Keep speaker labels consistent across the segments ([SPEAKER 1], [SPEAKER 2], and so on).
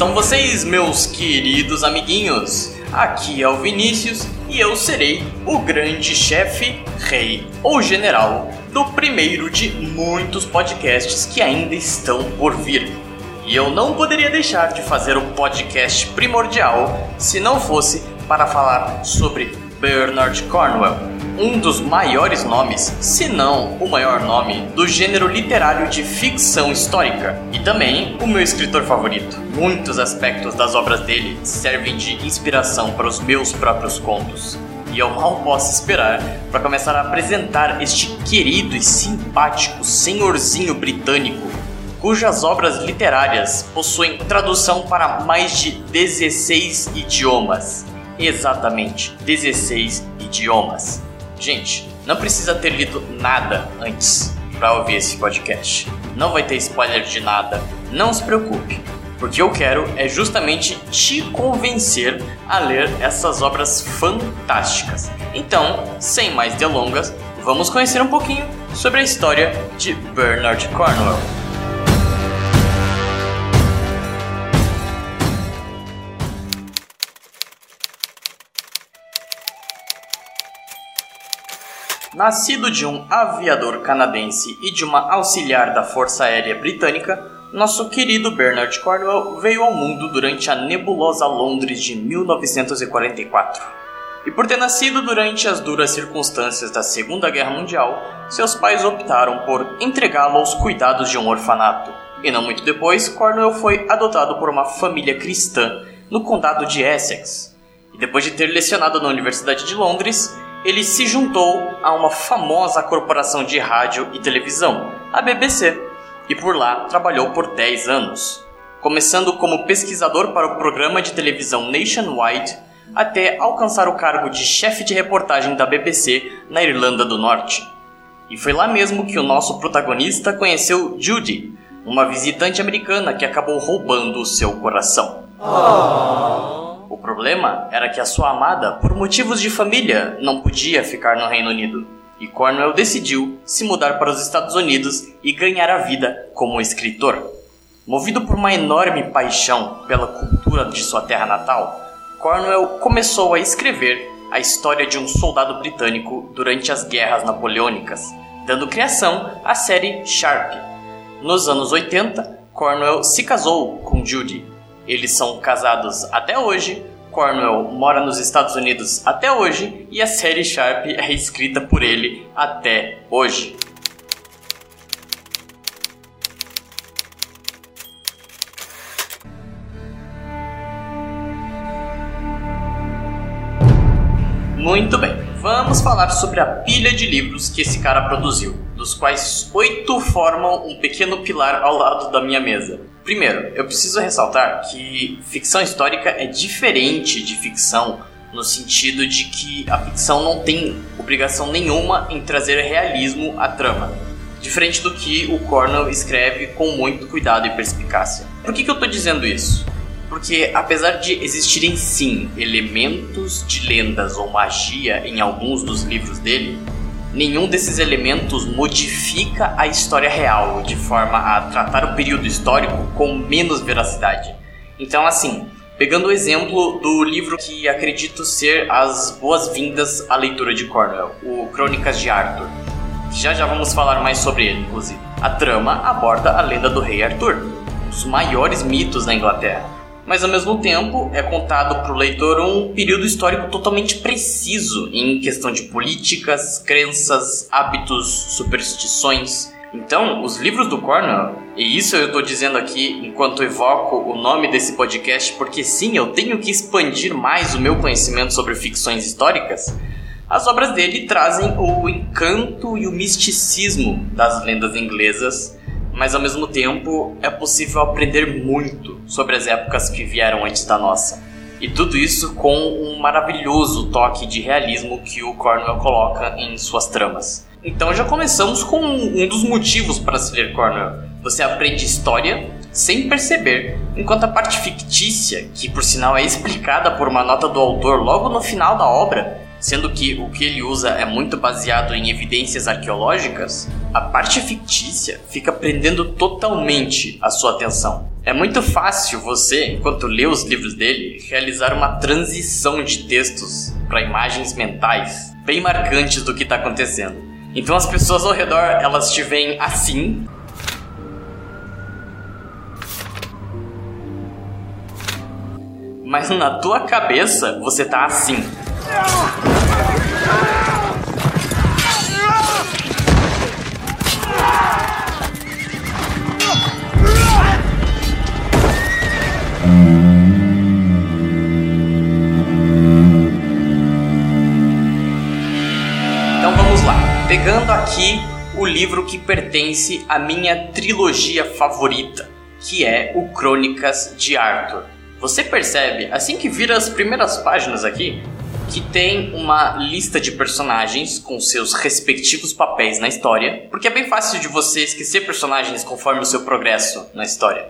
[SPEAKER 1] estão vocês, meus queridos amiguinhos? Aqui é o Vinícius e eu serei o grande chefe, rei ou general do primeiro de muitos podcasts que ainda estão por vir. E eu não poderia deixar de fazer o podcast primordial se não fosse para falar sobre Bernard Cornwell, um dos maiores nomes, se não o maior nome, do gênero literário de ficção histórica e também o meu escritor favorito. Muitos aspectos das obras dele servem de inspiração para os meus próprios contos. E eu mal posso esperar para começar a apresentar este querido e simpático senhorzinho britânico, cujas obras literárias possuem tradução para mais de 16 idiomas. Exatamente, 16 idiomas. Gente, não precisa ter lido nada antes para ouvir esse podcast. Não vai ter spoiler de nada. Não se preocupe, porque eu quero é justamente te convencer a ler essas obras fantásticas. Então, sem mais delongas, vamos conhecer um pouquinho sobre a história de Bernard Cornwell. Nascido de um aviador canadense e de uma auxiliar da Força Aérea Britânica, nosso querido Bernard Cornwell veio ao mundo durante a nebulosa Londres de 1944. E por ter nascido durante as duras circunstâncias da Segunda Guerra Mundial, seus pais optaram por entregá-lo aos cuidados de um orfanato. E não muito depois, Cornwell foi adotado por uma família cristã no condado de Essex. E depois de ter lecionado na Universidade de Londres, ele se juntou a uma famosa corporação de rádio e televisão, a BBC, e por lá trabalhou por 10 anos, começando como pesquisador para o programa de televisão Nationwide até alcançar o cargo de chefe de reportagem da BBC na Irlanda do Norte. E foi lá mesmo que o nosso protagonista conheceu Judy, uma visitante americana que acabou roubando o seu coração. Oh. Problema era que a sua amada, por motivos de família, não podia ficar no Reino Unido. E Cornwell decidiu se mudar para os Estados Unidos e ganhar a vida como escritor. Movido por uma enorme paixão pela cultura de sua terra natal, Cornwell começou a escrever a história de um soldado britânico durante as guerras napoleônicas, dando criação à série Sharp. Nos anos 80, Cornwell se casou com Judy, eles são casados até hoje. Cornwell mora nos Estados Unidos até hoje e a série Sharp é escrita por ele até hoje. Muito bem, vamos falar sobre a pilha de livros que esse cara produziu, dos quais oito formam um pequeno pilar ao lado da minha mesa. Primeiro, eu preciso ressaltar que ficção histórica é diferente de ficção no sentido de que a ficção não tem obrigação nenhuma em trazer realismo à trama, diferente do que o Cornell escreve com muito cuidado e perspicácia. Por que, que eu estou dizendo isso? Porque apesar de existirem sim elementos de lendas ou magia em alguns dos livros dele, nenhum desses elementos modifica a história real de forma a tratar o período histórico com menos veracidade. Então, assim, pegando o exemplo do livro que acredito ser as boas-vindas à leitura de Cornwell, o Crônicas de Arthur. Já já vamos falar mais sobre ele, inclusive. A trama aborda a lenda do rei Arthur, um dos maiores mitos da Inglaterra mas ao mesmo tempo é contado para o leitor um período histórico totalmente preciso em questão de políticas, crenças, hábitos, superstições. Então, os livros do Cornwell, e isso eu estou dizendo aqui enquanto evoco o nome desse podcast, porque sim, eu tenho que expandir mais o meu conhecimento sobre ficções históricas. As obras dele trazem o encanto e o misticismo das lendas inglesas mas ao mesmo tempo é possível aprender muito sobre as épocas que vieram antes da nossa. E tudo isso com um maravilhoso toque de realismo que o Cornwell coloca em suas tramas. Então já começamos com um dos motivos para se ler Cornwell. Você aprende história sem perceber, enquanto a parte fictícia, que por sinal é explicada por uma nota do autor logo no final da obra, sendo que o que ele usa é muito baseado em evidências arqueológicas, a parte fictícia fica prendendo totalmente a sua atenção. É muito fácil você, enquanto lê os livros dele, realizar uma transição de textos para imagens mentais bem marcantes do que está acontecendo. Então as pessoas ao redor elas te veem assim. Mas na tua cabeça você tá assim. Pegando aqui o livro que pertence à minha trilogia favorita, que é o Crônicas de Arthur. Você percebe, assim que vira as primeiras páginas aqui, que tem uma lista de personagens com seus respectivos papéis na história, porque é bem fácil de você esquecer personagens conforme o seu progresso na história.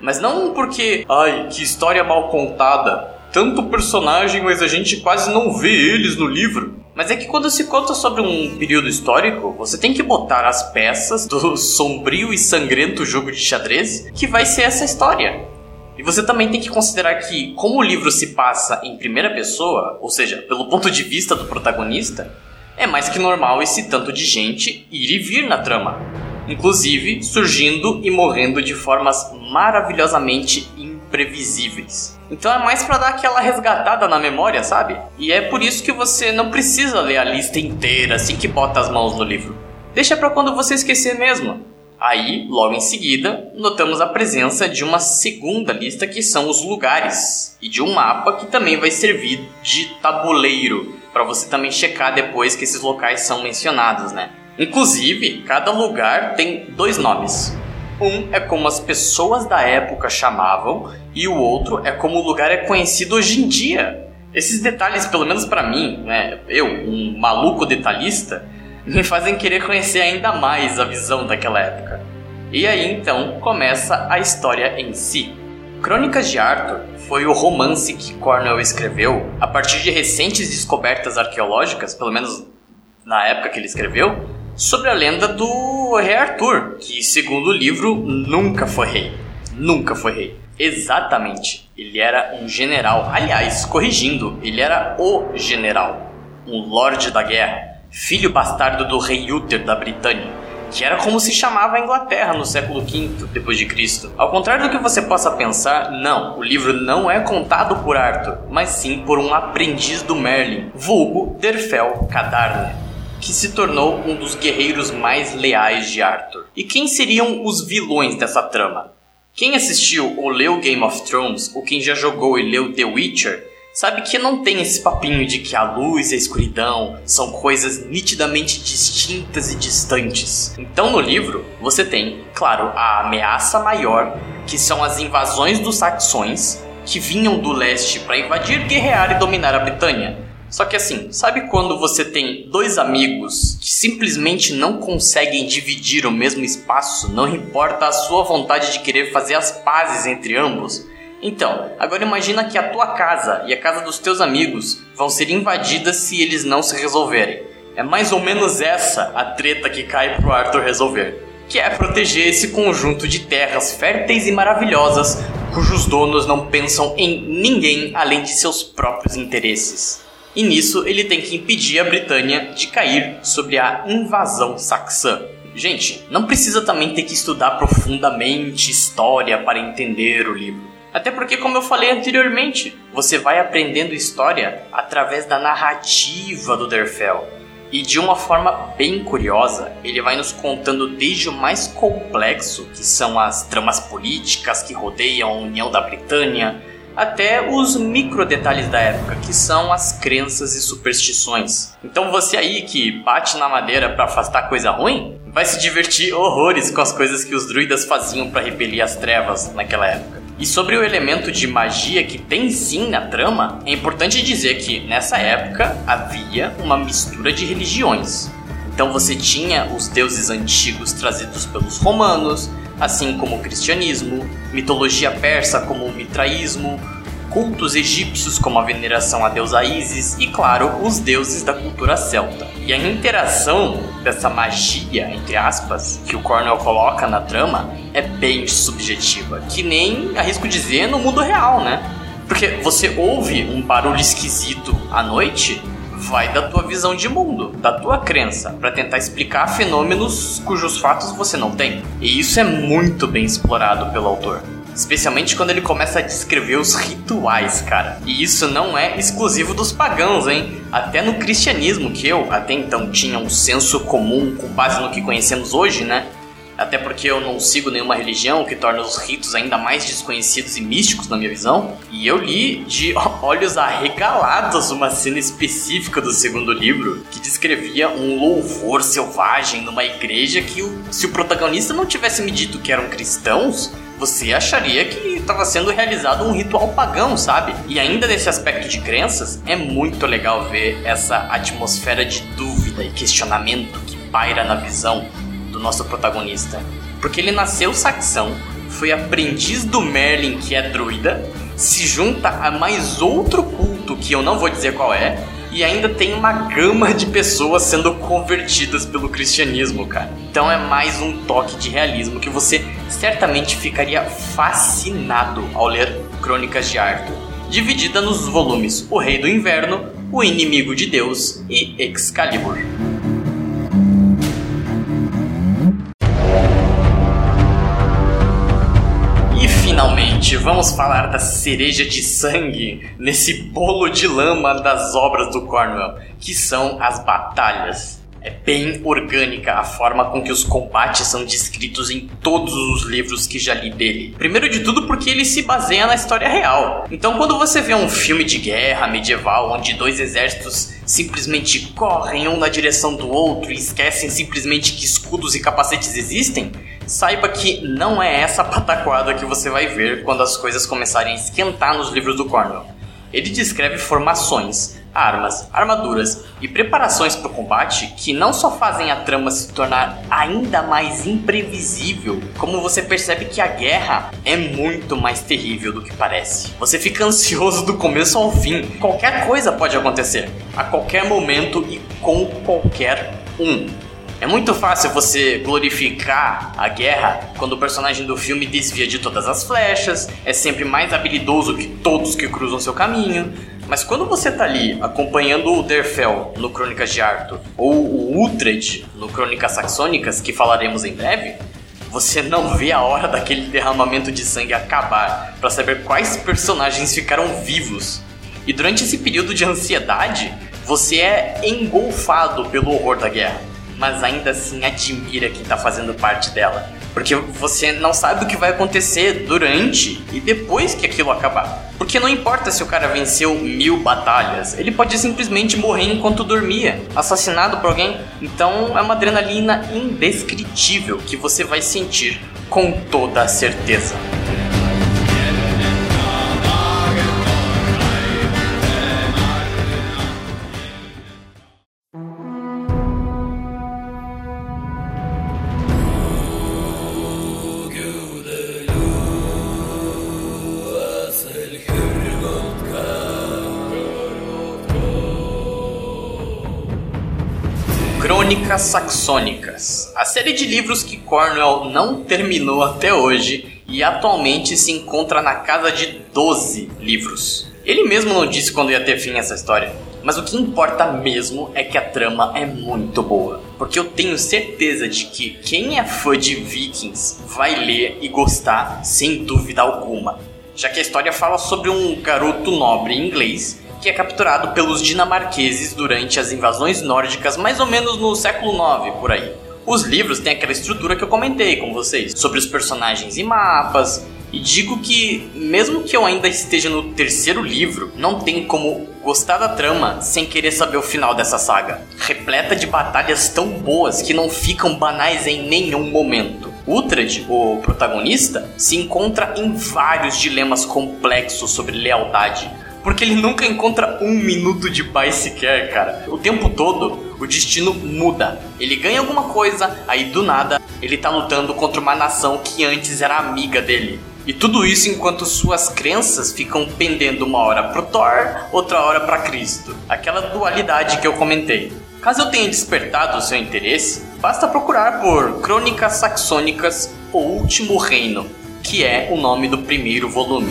[SPEAKER 1] Mas não porque, ai, que história mal contada, tanto personagem, mas a gente quase não vê eles no livro. Mas é que quando se conta sobre um período histórico, você tem que botar as peças do sombrio e sangrento jogo de xadrez que vai ser essa história. E você também tem que considerar que, como o livro se passa em primeira pessoa, ou seja, pelo ponto de vista do protagonista, é mais que normal esse tanto de gente ir e vir na trama. Inclusive surgindo e morrendo de formas maravilhosamente imprevisíveis. Então é mais para dar aquela resgatada na memória, sabe? E é por isso que você não precisa ler a lista inteira assim que bota as mãos no livro. Deixa para quando você esquecer mesmo. Aí, logo em seguida, notamos a presença de uma segunda lista que são os lugares e de um mapa que também vai servir de tabuleiro para você também checar depois que esses locais são mencionados, né? Inclusive, cada lugar tem dois nomes. Um é como as pessoas da época chamavam e o outro é como o lugar é conhecido hoje em dia. Esses detalhes, pelo menos para mim, né, eu, um maluco detalhista, me fazem querer conhecer ainda mais a visão daquela época. E aí então começa a história em si. Crônicas de Arthur foi o romance que Cornell escreveu a partir de recentes descobertas arqueológicas, pelo menos na época que ele escreveu, sobre a lenda do rei Arthur, que segundo o livro nunca foi rei. Nunca foi rei. Exatamente. Ele era um general. Aliás, corrigindo, ele era o general. Um lorde da guerra. Filho bastardo do rei Uther da Britânia. Que era como se chamava a Inglaterra no século V depois de Cristo. Ao contrário do que você possa pensar, não, o livro não é contado por Arthur, mas sim por um aprendiz do Merlin, vulgo Derfel Cadarne que se tornou um dos guerreiros mais leais de Arthur. E quem seriam os vilões dessa trama? Quem assistiu ou leu Game of Thrones, ou quem já jogou e leu The Witcher, sabe que não tem esse papinho de que a luz e a escuridão são coisas nitidamente distintas e distantes. Então no livro você tem, claro, a ameaça maior, que são as invasões dos saxões, que vinham do leste para invadir, guerrear e dominar a Britânia. Só que assim, sabe quando você tem dois amigos que simplesmente não conseguem dividir o mesmo espaço, não importa a sua vontade de querer fazer as pazes entre ambos? Então, agora imagina que a tua casa e a casa dos teus amigos vão ser invadidas se eles não se resolverem. É mais ou menos essa a treta que cai pro Arthur resolver, que é proteger esse conjunto de terras férteis e maravilhosas cujos donos não pensam em ninguém além de seus próprios interesses e nisso ele tem que impedir a Britânia de cair sobre a invasão saxã. Gente, não precisa também ter que estudar profundamente história para entender o livro. Até porque, como eu falei anteriormente, você vai aprendendo história através da narrativa do Derfel. E de uma forma bem curiosa, ele vai nos contando desde o mais complexo, que são as tramas políticas que rodeiam a União da Britânia, até os micro detalhes da época, que são as crenças e superstições. Então você aí que bate na madeira para afastar coisa ruim, vai se divertir horrores com as coisas que os druidas faziam para repelir as trevas naquela época. E sobre o elemento de magia que tem sim na trama, é importante dizer que nessa época havia uma mistura de religiões. Então você tinha os deuses antigos trazidos pelos romanos, assim como o cristianismo, mitologia persa como o mitraísmo, cultos egípcios como a veneração à deusa Isis e, claro, os deuses da cultura celta. E a interação dessa magia, entre aspas, que o Cornell coloca na trama é bem subjetiva, que nem, arrisco dizer, no mundo real, né? Porque você ouve um barulho esquisito à noite, vai da tua visão de mundo, da tua crença, para tentar explicar fenômenos cujos fatos você não tem. E isso é muito bem explorado pelo autor. Especialmente quando ele começa a descrever os rituais, cara. E isso não é exclusivo dos pagãos, hein? Até no cristianismo, que eu até então tinha um senso comum com base no que conhecemos hoje, né? Até porque eu não sigo nenhuma religião, que torna os ritos ainda mais desconhecidos e místicos na minha visão. E eu li de olhos arregalados uma cena específica do segundo livro que descrevia um louvor selvagem numa igreja que, se o protagonista não tivesse me dito que eram cristãos, você acharia que estava sendo realizado um ritual pagão, sabe? E ainda nesse aspecto de crenças, é muito legal ver essa atmosfera de dúvida e questionamento que paira na visão do nosso protagonista. Porque ele nasceu saxão, foi aprendiz do Merlin, que é druida, se junta a mais outro culto que eu não vou dizer qual é, e ainda tem uma gama de pessoas sendo convertidas pelo cristianismo, cara. Então é mais um toque de realismo que você certamente ficaria fascinado ao ler Crônicas de Arthur, dividida nos volumes O Rei do Inverno, O Inimigo de Deus e Excalibur. Vamos falar da cereja de sangue nesse bolo de lama das obras do Cornwell, que são as batalhas. É bem orgânica a forma com que os combates são descritos em todos os livros que já li dele. Primeiro de tudo porque ele se baseia na história real. Então quando você vê um filme de guerra medieval onde dois exércitos simplesmente correm um na direção do outro e esquecem simplesmente que escudos e capacetes existem, saiba que não é essa pataquada que você vai ver quando as coisas começarem a esquentar nos livros do Cornwell. Ele descreve formações, armas, armaduras e preparações para o combate que não só fazem a trama se tornar ainda mais imprevisível, como você percebe que a guerra é muito mais terrível do que parece. Você fica ansioso do começo ao fim. Qualquer coisa pode acontecer, a qualquer momento e com qualquer um. É muito fácil você glorificar a guerra quando o personagem do filme desvia de todas as flechas, é sempre mais habilidoso que todos que cruzam seu caminho. Mas quando você tá ali acompanhando o Derfel no Crônicas de Arthur ou o Uhtred no Crônicas Saxônicas, que falaremos em breve, você não vê a hora daquele derramamento de sangue acabar para saber quais personagens ficaram vivos. E durante esse período de ansiedade, você é engolfado pelo horror da guerra mas ainda assim admira quem tá fazendo parte dela. Porque você não sabe o que vai acontecer durante e depois que aquilo acabar. Porque não importa se o cara venceu mil batalhas, ele pode simplesmente morrer enquanto dormia, assassinado por alguém. Então é uma adrenalina indescritível que você vai sentir com toda a certeza. Crônicas Saxônicas, a série de livros que Cornwell não terminou até hoje e atualmente se encontra na casa de 12 livros. Ele mesmo não disse quando ia ter fim essa história, mas o que importa mesmo é que a trama é muito boa, porque eu tenho certeza de que quem é fã de Vikings vai ler e gostar sem dúvida alguma, já que a história fala sobre um garoto nobre inglês que é capturado pelos dinamarqueses durante as invasões nórdicas, mais ou menos no século IX, por aí. Os livros têm aquela estrutura que eu comentei com vocês, sobre os personagens e mapas, e digo que, mesmo que eu ainda esteja no terceiro livro, não tem como gostar da trama sem querer saber o final dessa saga. Repleta de batalhas tão boas que não ficam banais em nenhum momento. Uhtred, o protagonista, se encontra em vários dilemas complexos sobre lealdade, porque ele nunca encontra um minuto de paz sequer, cara. O tempo todo, o destino muda. Ele ganha alguma coisa, aí do nada, ele tá lutando contra uma nação que antes era amiga dele. E tudo isso enquanto suas crenças ficam pendendo uma hora pro Thor, outra hora para Cristo. Aquela dualidade que eu comentei. Caso eu tenha despertado o seu interesse, basta procurar por Crônicas Saxônicas O Último Reino, que é o nome do primeiro volume.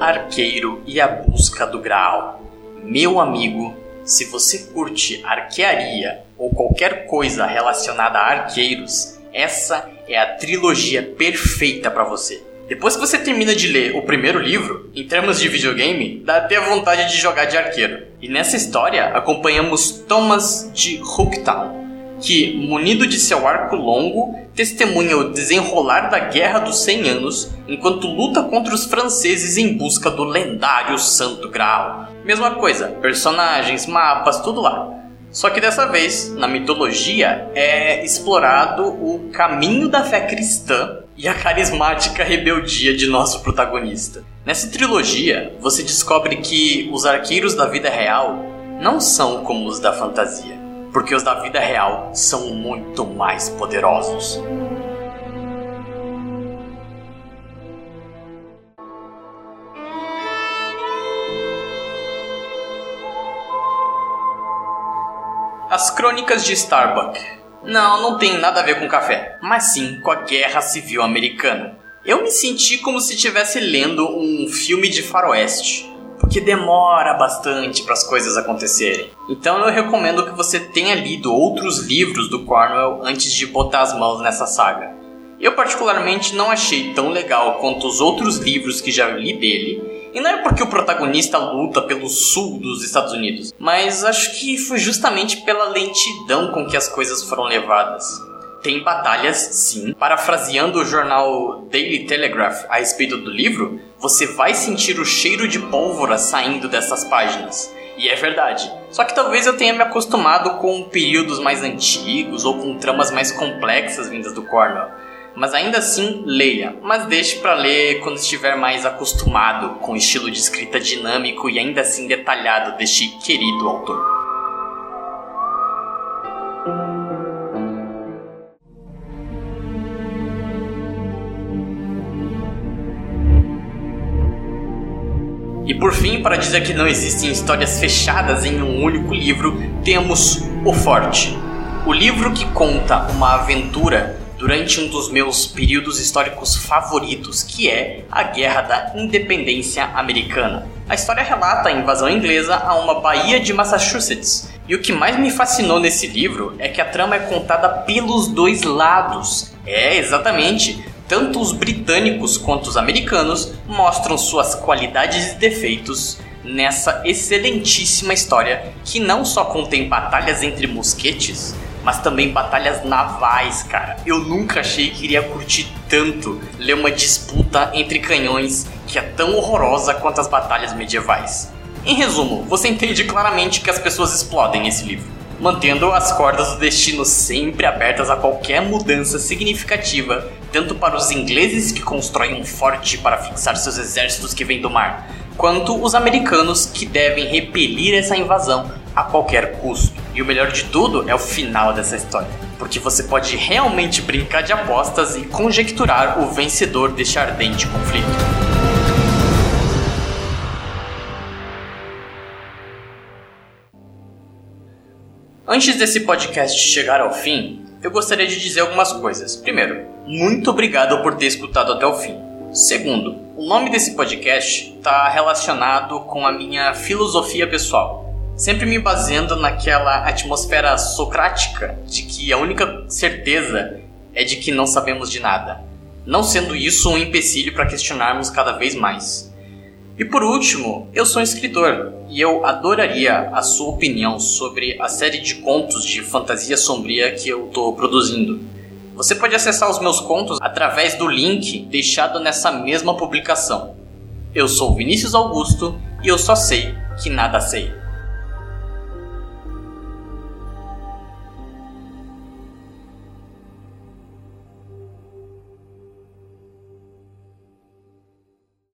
[SPEAKER 1] Arqueiro e a Busca do Graal. Meu amigo, se você curte arquearia ou qualquer coisa relacionada a arqueiros, essa é a trilogia perfeita para você. Depois que você termina de ler o primeiro livro, em termos de videogame, dá até vontade de jogar de arqueiro. E nessa história acompanhamos Thomas de Hooktown, que, munido de seu arco longo, testemunha o desenrolar da Guerra dos Cem Anos enquanto luta contra os franceses em busca do lendário Santo Graal. Mesma coisa, personagens, mapas, tudo lá. Só que dessa vez, na mitologia, é explorado o caminho da fé cristã e a carismática rebeldia de nosso protagonista. Nessa trilogia, você descobre que os arqueiros da vida real não são como os da fantasia porque os da vida real são muito mais poderosos. As Crônicas de Starbuck. Não, não tem nada a ver com café, mas sim com a Guerra Civil Americana. Eu me senti como se estivesse lendo um filme de faroeste porque demora bastante para as coisas acontecerem. Então eu recomendo que você tenha lido outros livros do Cornwell antes de botar as mãos nessa saga. Eu particularmente não achei tão legal quanto os outros livros que já li dele, e não é porque o protagonista luta pelo sul dos Estados Unidos, mas acho que foi justamente pela lentidão com que as coisas foram levadas. Tem batalhas, sim. Parafraseando o jornal Daily Telegraph a respeito do livro, você vai sentir o cheiro de pólvora saindo dessas páginas. E é verdade. Só que talvez eu tenha me acostumado com períodos mais antigos ou com tramas mais complexas vindas do Cornwell. Mas ainda assim, leia, mas deixe para ler quando estiver mais acostumado com o estilo de escrita dinâmico e ainda assim detalhado deste querido autor. Por fim, para dizer que não existem histórias fechadas em um único livro, temos O Forte. O livro que conta uma aventura durante um dos meus períodos históricos favoritos, que é a Guerra da Independência Americana. A história relata a invasão inglesa a uma baía de Massachusetts. E o que mais me fascinou nesse livro é que a trama é contada pelos dois lados. É, exatamente. Tanto os britânicos quanto os americanos mostram suas qualidades e defeitos nessa excelentíssima história que não só contém batalhas entre mosquetes, mas também batalhas navais, cara. Eu nunca achei que iria curtir tanto ler uma disputa entre canhões que é tão horrorosa quanto as batalhas medievais. Em resumo, você entende claramente que as pessoas explodem esse livro mantendo as cordas do destino sempre abertas a qualquer mudança significativa, tanto para os ingleses que constroem um forte para fixar seus exércitos que vêm do mar, quanto os americanos que devem repelir essa invasão a qualquer custo. E o melhor de tudo é o final dessa história, porque você pode realmente brincar de apostas e conjecturar o vencedor deste ardente conflito. Antes desse podcast chegar ao fim, eu gostaria de dizer algumas coisas. Primeiro, muito obrigado por ter escutado até o fim. Segundo, o nome desse podcast está relacionado com a minha filosofia pessoal, sempre me baseando naquela atmosfera socrática de que a única certeza é de que não sabemos de nada, não sendo isso um empecilho para questionarmos cada vez mais. E por último, eu sou um escritor e eu adoraria a sua opinião sobre a série de contos de fantasia sombria que eu estou produzindo. Você pode acessar os meus contos através do link deixado nessa mesma publicação. Eu sou Vinícius Augusto e eu só sei que nada sei.